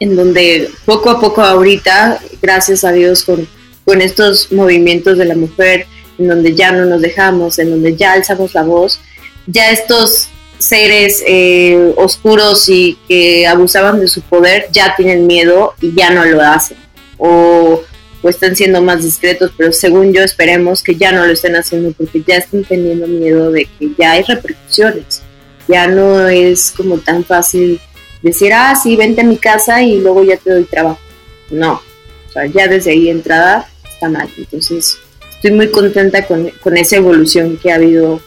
en donde poco a poco ahorita, gracias a Dios, con, con estos movimientos de la mujer, en donde ya no nos dejamos, en donde ya alzamos la voz, ya estos seres eh, oscuros y que abusaban de su poder ya tienen miedo y ya no lo hacen o, están siendo más discretos, pero según yo esperemos que ya no lo estén haciendo porque ya están teniendo miedo de que ya hay repercusiones. Ya no es como tan fácil decir, ah, sí, vente a mi casa y luego ya te doy trabajo. No, o sea, ya desde ahí entrada está mal. Entonces, estoy muy contenta con, con esa evolución que ha habido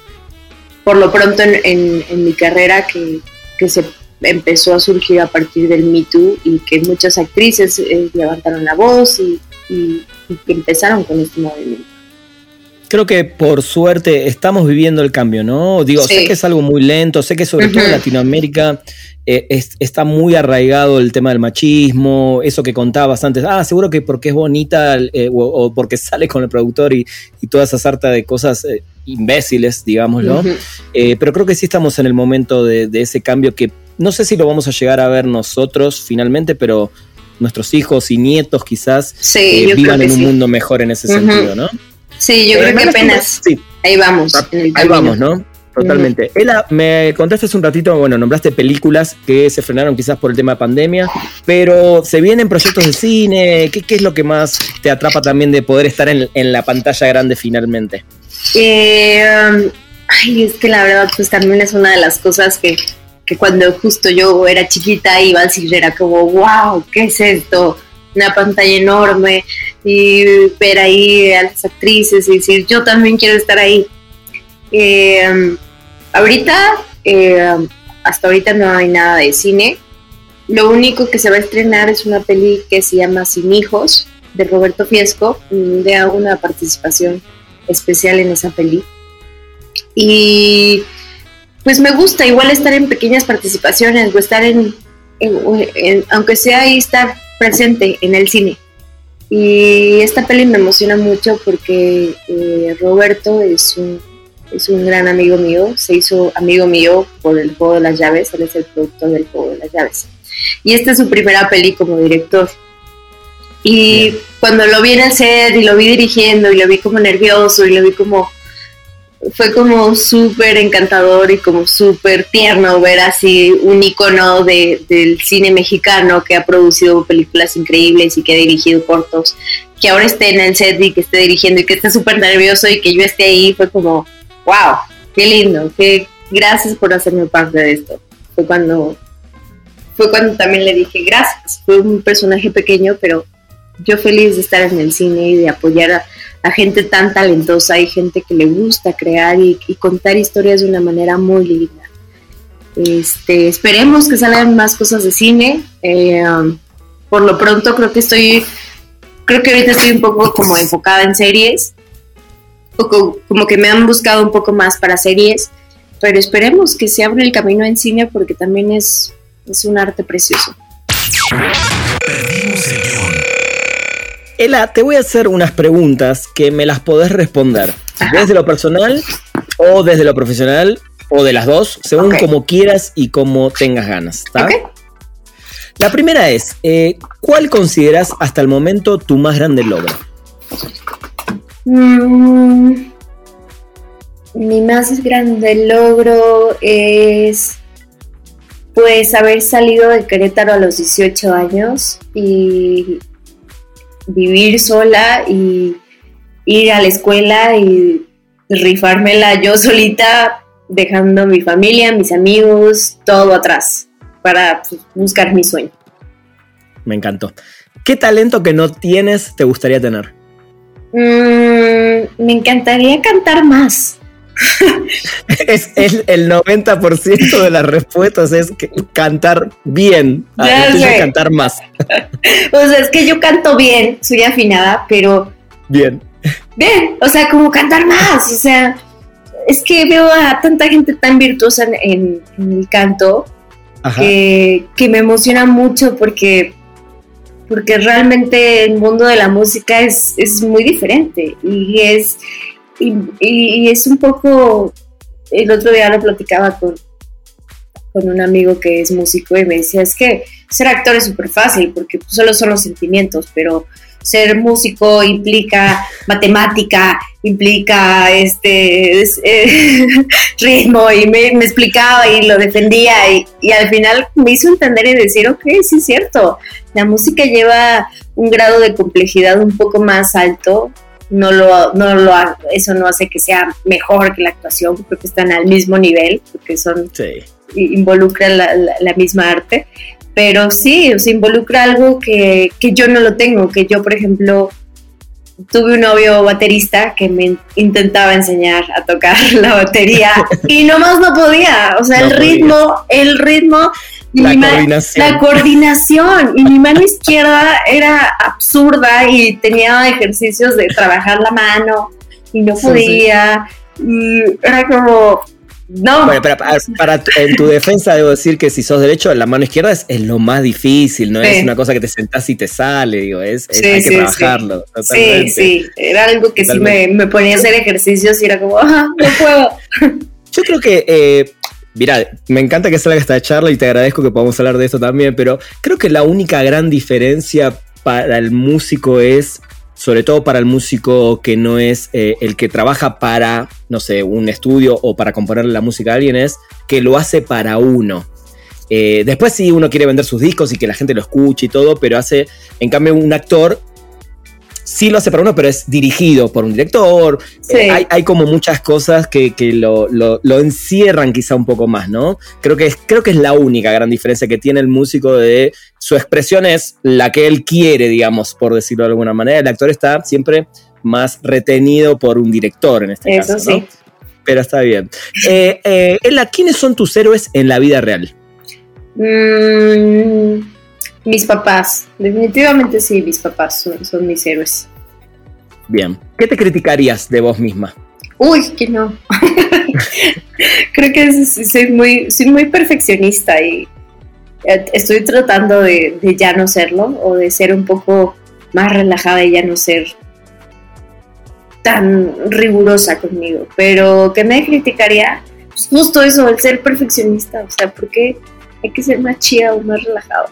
por lo pronto en, en, mi carrera que, que se empezó a surgir a partir del Me Too y que muchas actrices eh, levantaron la voz y, que empezaron con este movimiento. Creo que por suerte estamos viviendo el cambio, ¿no? Digo, sé que es algo muy lento, sé que sobre todo en Latinoamérica eh, está muy arraigado el tema del machismo, eso que contabas antes, ah, seguro que porque es bonita eh, o, porque <laughs> sale con el productor y, toda esa sarta de cosas imbéciles, digámoslo. pero creo que sí estamos en el momento de, de ese cambio que no sé si lo vamos a llegar a ver nosotros finalmente, pero nuestros hijos y nietos quizás eh, vivan en un mundo mejor en ese sentido, ¿no? Sí, yo creo que apenas sí. ahí vamos. Ah, ahí vamos, ¿no? Totalmente. Ela, me contaste hace un ratito, bueno, nombraste películas que se frenaron quizás por el tema de pandemia, pero se vienen proyectos de cine. ¿Qué, es lo que más te atrapa también de poder estar en, la pantalla grande finalmente? Eh, um, ay, es que la verdad, pues también es una de las cosas que que cuando justo yo era chiquita iba al cine era como, wow, ¿qué es esto? Una pantalla enorme y ver ahí a las actrices y decir, yo también quiero estar ahí. Eh, ahorita, eh, hasta ahorita no hay nada de cine. Lo único que se va a estrenar es una peli que se llama Sin Hijos, de Roberto Fiesco, de una participación especial en esa peli. Y pues me gusta igual estar en pequeñas participaciones o estar en, aunque sea ahí estar presente en el cine. Y esta peli me emociona mucho porque eh, Roberto es un es un gran amigo mío, se hizo amigo mío por el juego de las llaves, él es el productor del juego de las llaves. Y esta es su primera peli como director. Y cuando lo vi en el set y lo vi dirigiendo y lo vi como nervioso y lo vi como fue como súper encantador y como súper tierno ver así un icono de, del cine mexicano que ha producido películas increíbles y que ha dirigido cortos, que ahora esté en el set y que esté dirigiendo y que esté súper nervioso y que yo esté ahí, fue como, wow, qué lindo, qué gracias por hacerme parte de esto. Fue cuando, fue cuando también le dije gracias, fue un personaje pequeño, pero yo feliz de estar en el cine y de apoyar a, gente tan talentosa y gente que le gusta crear y, contar historias de una manera muy linda. Este, esperemos que salgan más cosas de cine. Eh, um, por lo pronto creo que estoy, creo que ahorita estoy un poco como enfocada en series, poco, como que me han buscado un poco más para series, pero esperemos que se abra el camino en cine porque también es, es un arte precioso. Ela, te voy a hacer unas preguntas que me las podés responder desde lo personal o desde lo profesional o de las dos, según como quieras y como tengas ganas. La primera es, eh, ¿cuál consideras hasta el momento tu más grande logro? Mm, mi más grande logro es pues haber salido de Querétaro a los 18 años y vivir sola y ir a la escuela y rifármela yo solita, dejando a mi familia, mis amigos, todo atrás para pues, buscar mi sueño. Me encantó. ¿Qué talento que no tienes te gustaría tener? Mm, me encantaría cantar más. <laughs> es, el 90% de las respuestas es cantar bien. Ah, cantar más. <laughs> o sea, es que yo canto bien, soy afinada, pero. Bien. Bien, o sea, como cantar más. O sea, es que veo a tanta gente tan virtuosa en, el canto que, que, me emociona mucho porque. Porque realmente el mundo de la música es, es muy diferente y es, y, es un poco, el otro día lo platicaba con, con un amigo que es músico y me decía, es que ser actor es súper fácil porque solo son los sentimientos, pero ser músico implica matemática, implica este eh, <laughs> ritmo y me, explicaba y lo defendía y, y, al final me hizo entender y decir, ok, sí es cierto, la música lleva un grado de complejidad un poco más alto no lo, no lo, eso no hace que sea mejor que la actuación, creo que están al mismo nivel, porque son, involucran la, la, misma arte, pero sí, o involucra algo que, que yo no lo tengo, que yo, por ejemplo, tuve un novio baterista que me intentaba enseñar a tocar <laughs> la batería <laughs> y nomás no podía, o sea, el ritmo, el ritmo la coordinación. la coordinación. Y mi mano izquierda era absurda y tenía ejercicios de trabajar la mano y no podía. Y era como. No. Bueno, para, en tu defensa debo decir que si sos derecho, la mano izquierda es, lo más difícil, no es una cosa que te sentás y te sale, digo, es, hay que trabajarlo. Sí, sí, era algo que sí me, me, ponía a hacer ejercicios y era como, ah, no puedo. Yo creo que eh, Mira, me encanta que salga esta charla y te agradezco que podamos hablar de esto también, pero creo que la única gran diferencia para el músico es, sobre todo para el músico que no es eh, el que trabaja para, no sé, un estudio o para componer la música a alguien, es que lo hace para uno. Eh, después sí uno quiere vender sus discos y que la gente lo escuche y todo, pero hace, en cambio, un actor sí lo hace para uno, pero es dirigido por un director. Eh, hay, como muchas cosas que, lo, encierran quizá un poco más, ¿no? Creo que, es, creo que es la única gran diferencia que tiene el músico de su expresión es la que él quiere, digamos, por decirlo de alguna manera. El actor está siempre más retenido por un director en este caso. Sí. ¿no? Pero está bien. <laughs> Eh, eh, ¿quiénes son tus héroes en la vida real? Mmm mis papás, definitivamente sí, mis papás son, mis héroes. Bien, ¿qué te criticarías de vos misma? Uy, que no. <laughs> Creo que soy muy, soy muy perfeccionista y eh, estoy tratando de, ya no serlo o de ser un poco más relajada y ya no ser tan rigurosa conmigo, pero que me criticaría, pues justo eso, el ser perfeccionista, o sea, porque hay que ser más chida o más relajado.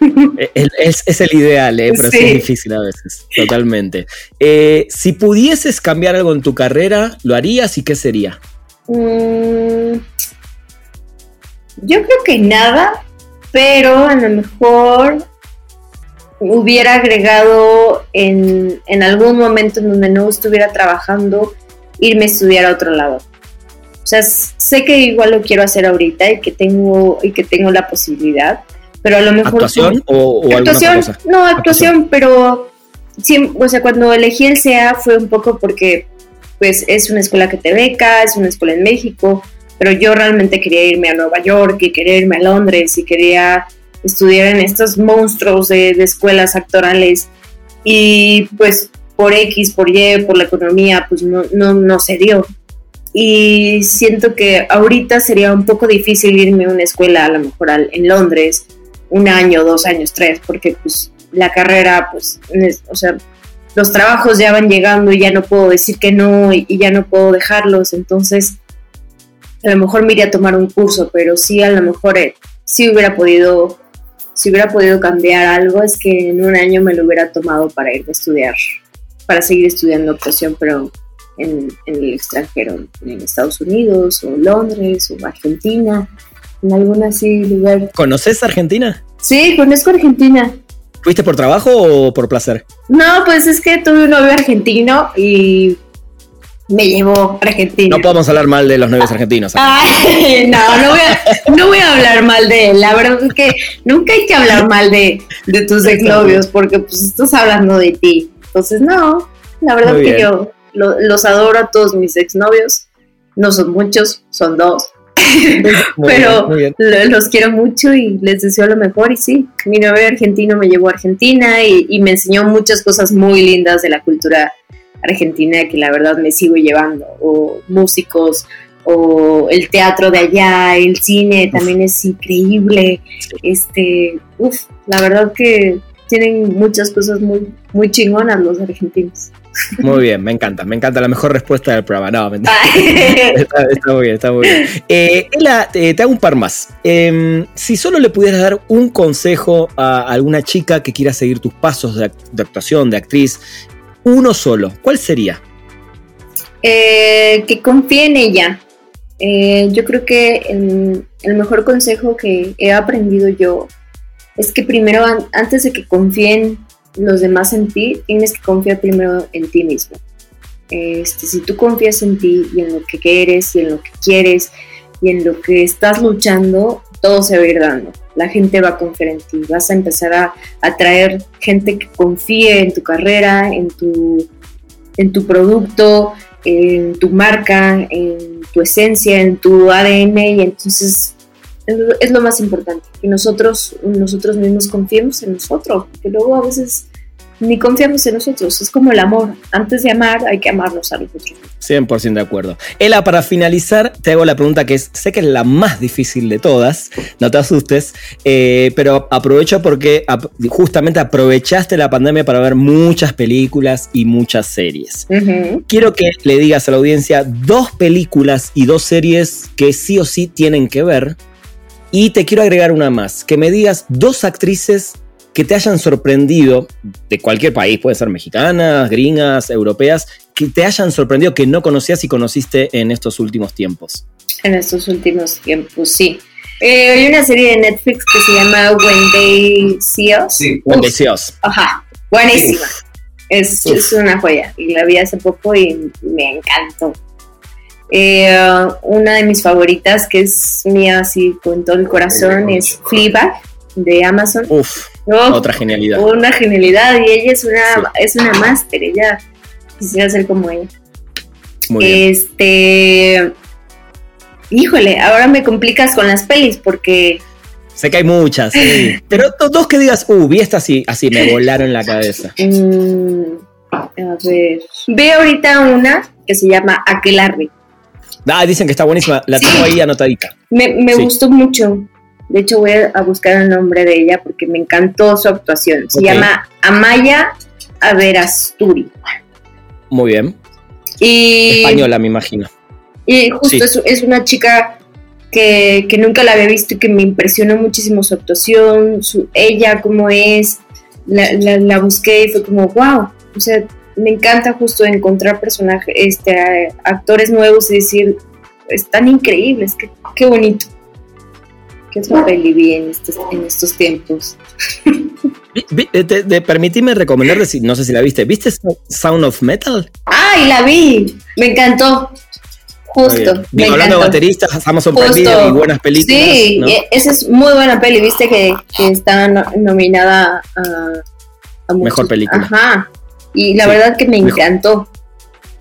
<laughs> Es, es, el ideal, ¿eh? pero sí. es difícil a veces, totalmente. Eh, si pudieses cambiar algo en tu carrera, ¿lo harías y qué sería? Mm, yo creo que nada, pero a lo mejor hubiera agregado en, en, algún momento en donde no estuviera trabajando, irme a estudiar a otro lado. O sea, sé que igual lo quiero hacer ahorita y que tengo, y que tengo la posibilidad, pero a lo mejor... ¿Actuación o, o actuación? cosa? No, actuación, pero sí, o sea, cuando elegí el CEA fue un poco porque pues es una escuela que te beca, es una escuela en México, pero yo realmente quería irme a Nueva York y quería irme a Londres y quería estudiar en estos monstruos de, de escuelas actorales y pues por X, por Y, por la economía, pues no, no, no se dio. Y siento que ahorita sería un poco difícil irme a una escuela, a lo mejor al, en Londres, un año, dos años, tres, porque pues la carrera, pues, es, o sea, los trabajos ya van llegando y ya no puedo decir que no y, ya no puedo dejarlos, entonces a lo mejor me iría a tomar un curso, pero sí a lo mejor eh, sí hubiera podido, si hubiera podido cambiar algo, es que en un año me lo hubiera tomado para irme a estudiar, para seguir estudiando actuación, pero en, en el extranjero, en Estados Unidos o Londres o Argentina, en algún así lugar. ¿Conoces Argentina? Sí, conozco Argentina. ¿Fuiste por trabajo o por placer? No, pues es que tuve un novio argentino y me llevó a Argentina. No podemos hablar mal de los novios argentinos. Ay, <laughs> no, no voy, a, no voy, a, hablar mal de él. La verdad es que nunca hay que hablar mal de, de tus exnovios porque pues estás hablando de ti. Entonces, no, la verdad es que yo lo, los adoro a todos mis exnovios. No son muchos, son dos. <laughs> pero bien, bien. los quiero mucho y les deseo lo mejor y sí, mi novio argentino me llevó a Argentina y, y, me enseñó muchas cosas muy lindas de la cultura argentina que la verdad me sigo llevando, o músicos, o el teatro de allá, el cine también es increíble, este, uf, la verdad que tienen muchas cosas muy, muy chingonas los argentinos. Muy bien, me encanta, me encanta la mejor respuesta del programa. No, mentira. <laughs> <laughs> está, está, muy bien, está muy bien. Eh, Ela, te hago un par más. Eh, si solo le pudieras dar un consejo a alguna chica que quiera seguir tus pasos de, de actuación, de actriz, uno solo, ¿cuál sería? Eh, que confíe en ella. Eh, yo creo que el, el, mejor consejo que he aprendido yo es que primero, an antes de que confíen los demás en ti, tienes que confiar primero en ti mismo. Este, si tú confías en ti y en lo que eres y en lo que quieres y en lo que estás luchando, todo se va a ir dando. La gente va a confiar en ti, vas a empezar a atraer gente que confíe en tu carrera, en tu, en tu producto, en tu marca, en tu esencia, en tu ADN y entonces es lo más importante, que nosotros, nosotros mismos confiemos en nosotros, porque luego a veces ni confiamos en nosotros, es como el amor, antes de amar hay que amarnos a nosotros. 100% de acuerdo. Ela, para finalizar, te hago la pregunta que es, sé que es la más difícil de todas, no te asustes, eh, pero aprovecho porque justamente aprovechaste la pandemia para ver muchas películas y muchas series. Uh -huh. Quiero que le digas a la audiencia dos películas y dos series que sí o sí tienen que ver y te quiero agregar una más, que me digas dos actrices que te hayan sorprendido de cualquier país, puede ser mexicanas, gringas, europeas, que te hayan sorprendido que no conocías y conociste en estos últimos tiempos. En estos últimos tiempos, sí. Eh, hay una serie de Netflix que se llama When They See Us. Sí, When They See Us. Ajá, buenísima. Es, es, una joya y la vi hace poco y me encantó. Eh, una de mis favoritas, que es mía así con todo el corazón, es Fleabag de Amazon. Uf, oh, otra genialidad. Una genialidad y ella es una, sí. es una máster, ella quisiera ser como ella. Muy este, híjole, ahora me complicas con las pelis porque Sé que hay muchas, sí. <laughs> pero dos que digas, uh, vi esta así, así me volaron la cabeza. Mm, a ver, ve ahorita una que se llama Aquelarre. Ah, dicen que está buenísima, la tengo ahí anotadita. Me, me sí. gustó mucho. De hecho, voy a buscar el nombre de ella porque me encantó su actuación. Se okay. llama Amaya Averasturi. Muy bien. Y, Española, me imagino. Y justo Sí. es, es una chica que, que nunca la había visto y que me impresionó muchísimo su actuación, su, ella como es, la, la, la busqué y fue como, wow, o sea, me encanta justo encontrar personajes, este, actores nuevos y decir, están increíbles, qué, qué bonito. ¿Qué otra peli vi en estos, en estos tiempos? <laughs> Eh, te, te- permitime recomendarte, si, no sé si la viste, ¿viste Sound of Metal? ¡Ay, la vi! Me encantó. Justo. Me hablando de bateristas. Prime Video y buenas películas. Sí, ¿no? e- esa es muy buena peli, viste que, que está no- nominada a, Mejor película. Ajá. Y la Sí, verdad que me mejor. encantó.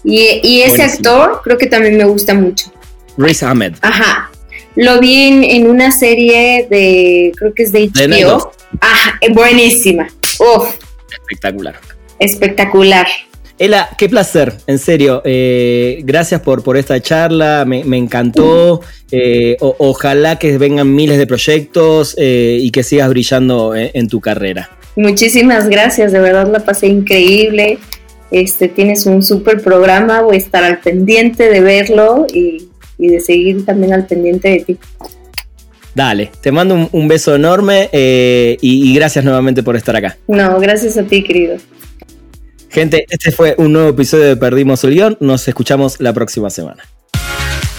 Y, y ese Buenísimo. actor creo que también me gusta mucho. Riz Ahmed. Ajá. Lo vi en, en una serie de, creo que es de HBO. Ajá, eh, buenísima. Uf, Espectacular. espectacular. Ela, qué placer, en serio. eh, gracias por, por esta charla, me, me encantó. eh, o- ojalá que vengan miles de proyectos eh, y que sigas brillando en, en tu carrera. Muchísimas gracias, de verdad la pasé increíble. Este, tienes un súper programa, voy a estar al pendiente de verlo y, y de seguir también al pendiente de ti. Dale, te mando un, un beso enorme eh, y, y gracias nuevamente por estar acá. No, gracias a ti, querido. Gente, este fue un nuevo episodio de Perdimos el Guión. Nos escuchamos la próxima semana.